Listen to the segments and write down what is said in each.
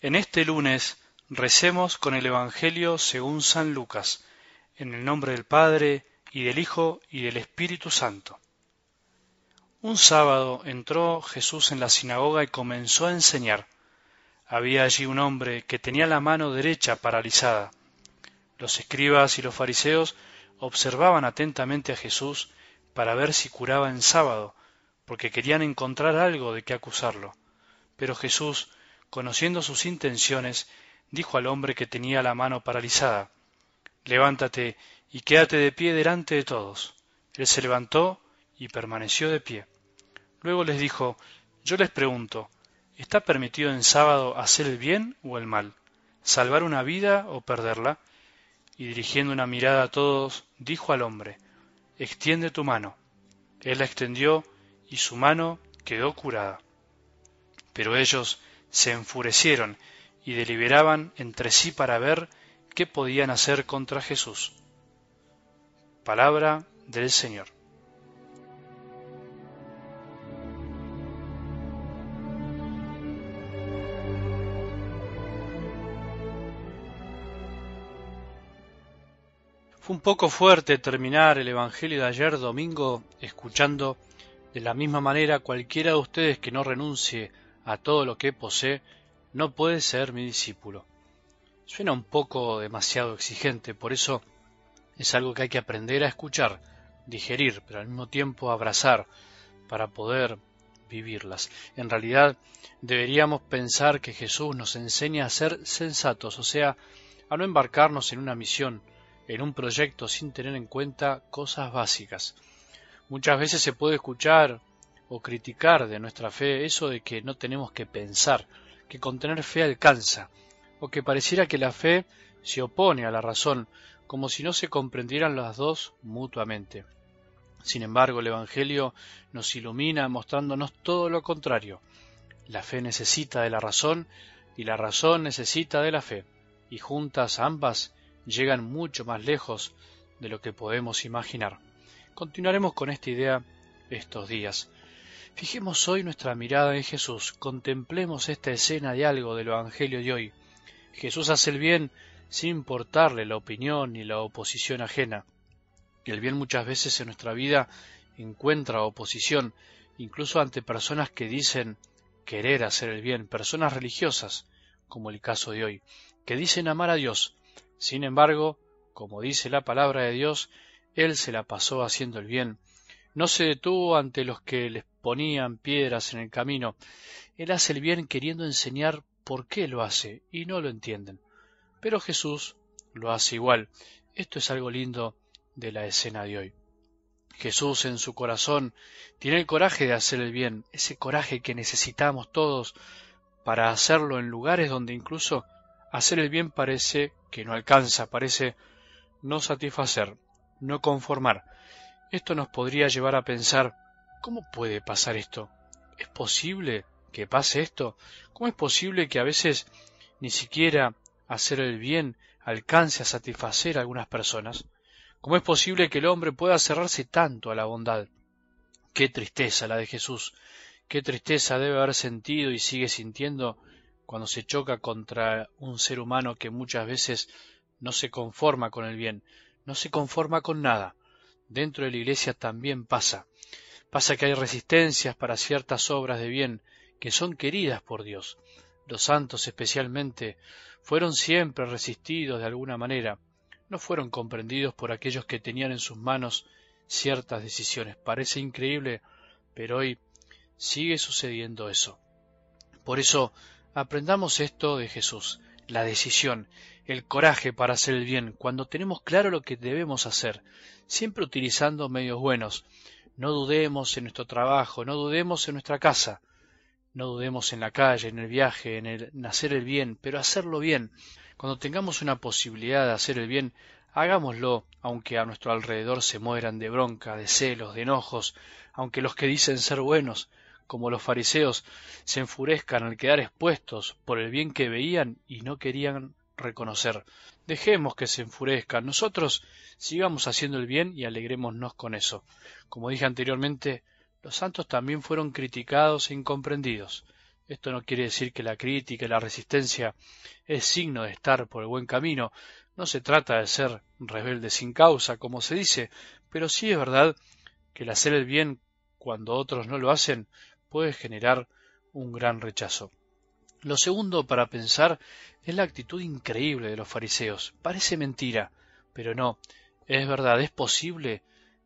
En este lunes recemos con el Evangelio según San Lucas, en el nombre del Padre, y del Hijo, y del Espíritu Santo. Un sábado entró Jesús en la sinagoga y comenzó a enseñar. Había allí un hombre que tenía la mano derecha paralizada. Los escribas y los fariseos observaban atentamente a Jesús para ver si curaba en sábado, porque querían encontrar algo de qué acusarlo. Pero Jesús conociendo sus intenciones, dijo al hombre que tenía la mano paralizada, Levántate y quédate de pie delante de todos. Él se levantó y permaneció de pie. Luego les dijo, Yo les pregunto, ¿está permitido en sábado hacer el bien o el mal? ¿Salvar una vida o perderla? Y dirigiendo una mirada a todos, dijo al hombre, Extiende tu mano. Él la extendió y su mano quedó curada. Pero ellos se enfurecieron y deliberaban entre sí para ver qué podían hacer contra Jesús. Palabra del Señor. Fue un poco fuerte terminar el Evangelio de ayer domingo escuchando de la misma manera cualquiera de ustedes que no renuncie a todo lo que posee, no puede ser mi discípulo. Suena un poco demasiado exigente, por eso es algo que hay que aprender a escuchar, digerir, pero al mismo tiempo abrazar para poder vivirlas. En realidad deberíamos pensar que Jesús nos enseña a ser sensatos, o sea, a no embarcarnos en una misión, en un proyecto sin tener en cuenta cosas básicas. Muchas veces se puede escuchar o criticar de nuestra fe eso de que no tenemos que pensar, que con tener fe alcanza, o que pareciera que la fe se opone a la razón, como si no se comprendieran las dos mutuamente. Sin embargo, el Evangelio nos ilumina mostrándonos todo lo contrario. La fe necesita de la razón y la razón necesita de la fe, y juntas ambas llegan mucho más lejos de lo que podemos imaginar. Continuaremos con esta idea estos días. Fijemos hoy nuestra mirada en Jesús, contemplemos esta escena de algo del Evangelio de hoy. Jesús hace el bien sin importarle la opinión ni la oposición ajena. El bien muchas veces en nuestra vida encuentra oposición, incluso ante personas que dicen querer hacer el bien, personas religiosas, como el caso de hoy, que dicen amar a Dios. Sin embargo, como dice la palabra de Dios, Él se la pasó haciendo el bien. No se detuvo ante los que les ponían piedras en el camino. Él hace el bien queriendo enseñar por qué lo hace y no lo entienden. Pero Jesús lo hace igual. Esto es algo lindo de la escena de hoy. Jesús en su corazón tiene el coraje de hacer el bien, ese coraje que necesitamos todos para hacerlo en lugares donde incluso hacer el bien parece que no alcanza, parece no satisfacer, no conformar. Esto nos podría llevar a pensar ¿Cómo puede pasar esto? ¿Es posible que pase esto? ¿Cómo es posible que a veces ni siquiera hacer el bien alcance a satisfacer a algunas personas? ¿Cómo es posible que el hombre pueda cerrarse tanto a la bondad? Qué tristeza la de Jesús, qué tristeza debe haber sentido y sigue sintiendo cuando se choca contra un ser humano que muchas veces no se conforma con el bien, no se conforma con nada. Dentro de la iglesia también pasa. Pasa que hay resistencias para ciertas obras de bien que son queridas por Dios. Los santos especialmente fueron siempre resistidos de alguna manera, no fueron comprendidos por aquellos que tenían en sus manos ciertas decisiones. Parece increíble, pero hoy sigue sucediendo eso. Por eso, aprendamos esto de Jesús, la decisión, el coraje para hacer el bien, cuando tenemos claro lo que debemos hacer, siempre utilizando medios buenos, no dudemos en nuestro trabajo, no dudemos en nuestra casa, no dudemos en la calle, en el viaje, en, el, hacer el bien, pero hacerlo bien. Cuando tengamos una posibilidad de hacer el bien, hagámoslo, aunque a nuestro alrededor se mueran de bronca, de celos, de enojos, aunque los que dicen ser buenos, como los fariseos, se enfurezcan al quedar expuestos por el bien que veían y no querían reconocer. Dejemos que se enfurezcan. Nosotros sigamos haciendo el bien y alegrémonos con eso. Como dije anteriormente, los santos también fueron criticados e incomprendidos. Esto no quiere decir que la crítica y la resistencia es signo de estar por el buen camino. No se trata de ser rebelde sin causa, como se dice, pero sí es verdad que el hacer el bien cuando otros no lo hacen puede generar un gran rechazo. Lo segundo para pensar es la actitud increíble de los fariseos. Parece mentira, pero no, es verdad, es posible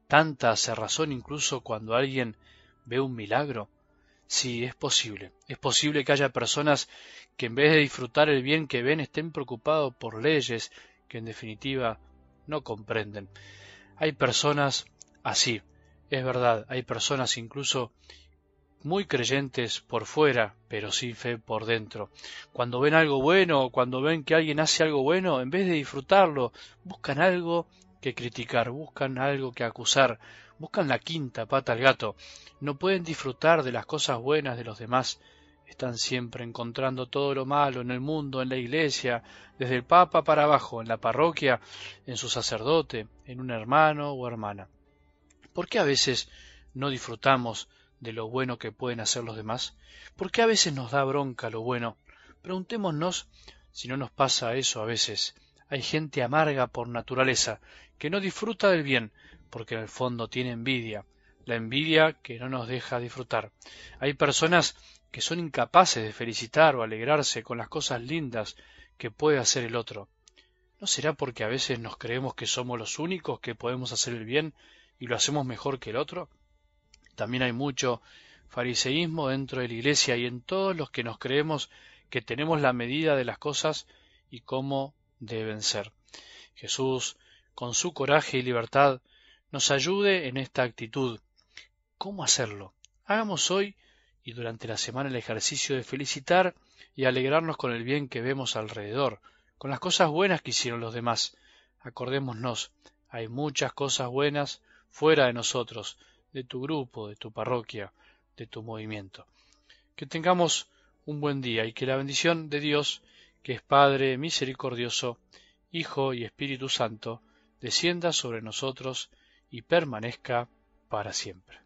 tanta cerrazón incluso cuando alguien ve un milagro. Sí, es posible. Es posible que haya personas que en vez de disfrutar el bien que ven estén preocupados por leyes que en definitiva no comprenden. Hay personas así, es verdad, hay personas incluso muy creyentes por fuera, pero sin fe por dentro. Cuando ven algo bueno, cuando ven que alguien hace algo bueno, en vez de disfrutarlo, buscan algo que criticar, buscan algo que acusar, buscan la quinta pata al gato, no pueden disfrutar de las cosas buenas de los demás, están siempre encontrando todo lo malo en el mundo, en la iglesia, desde el Papa para abajo, en la parroquia, en su sacerdote, en un hermano o hermana. ¿Por qué a veces no disfrutamos de lo bueno que pueden hacer los demás? ¿Por qué a veces nos da bronca lo bueno? Preguntémonos si no nos pasa eso a veces. Hay gente amarga por naturaleza, que no disfruta del bien, porque en el fondo tiene envidia, la envidia que no nos deja disfrutar. Hay personas que son incapaces de felicitar o alegrarse con las cosas lindas que puede hacer el otro. ¿No será porque a veces nos creemos que somos los únicos que podemos hacer el bien y lo hacemos mejor que el otro? También hay mucho fariseísmo dentro de la Iglesia y en todos los que nos creemos que tenemos la medida de las cosas y cómo deben ser. Jesús, con su coraje y libertad, nos ayude en esta actitud. ¿Cómo hacerlo? Hagamos hoy y durante la semana el ejercicio de felicitar y alegrarnos con el bien que vemos alrededor, con las cosas buenas que hicieron los demás. Acordémonos, hay muchas cosas buenas fuera de nosotros, de tu grupo, de tu parroquia, de tu movimiento. Que tengamos un buen día y que la bendición de Dios que es Padre misericordioso, Hijo y Espíritu Santo, descienda sobre nosotros y permanezca para siempre.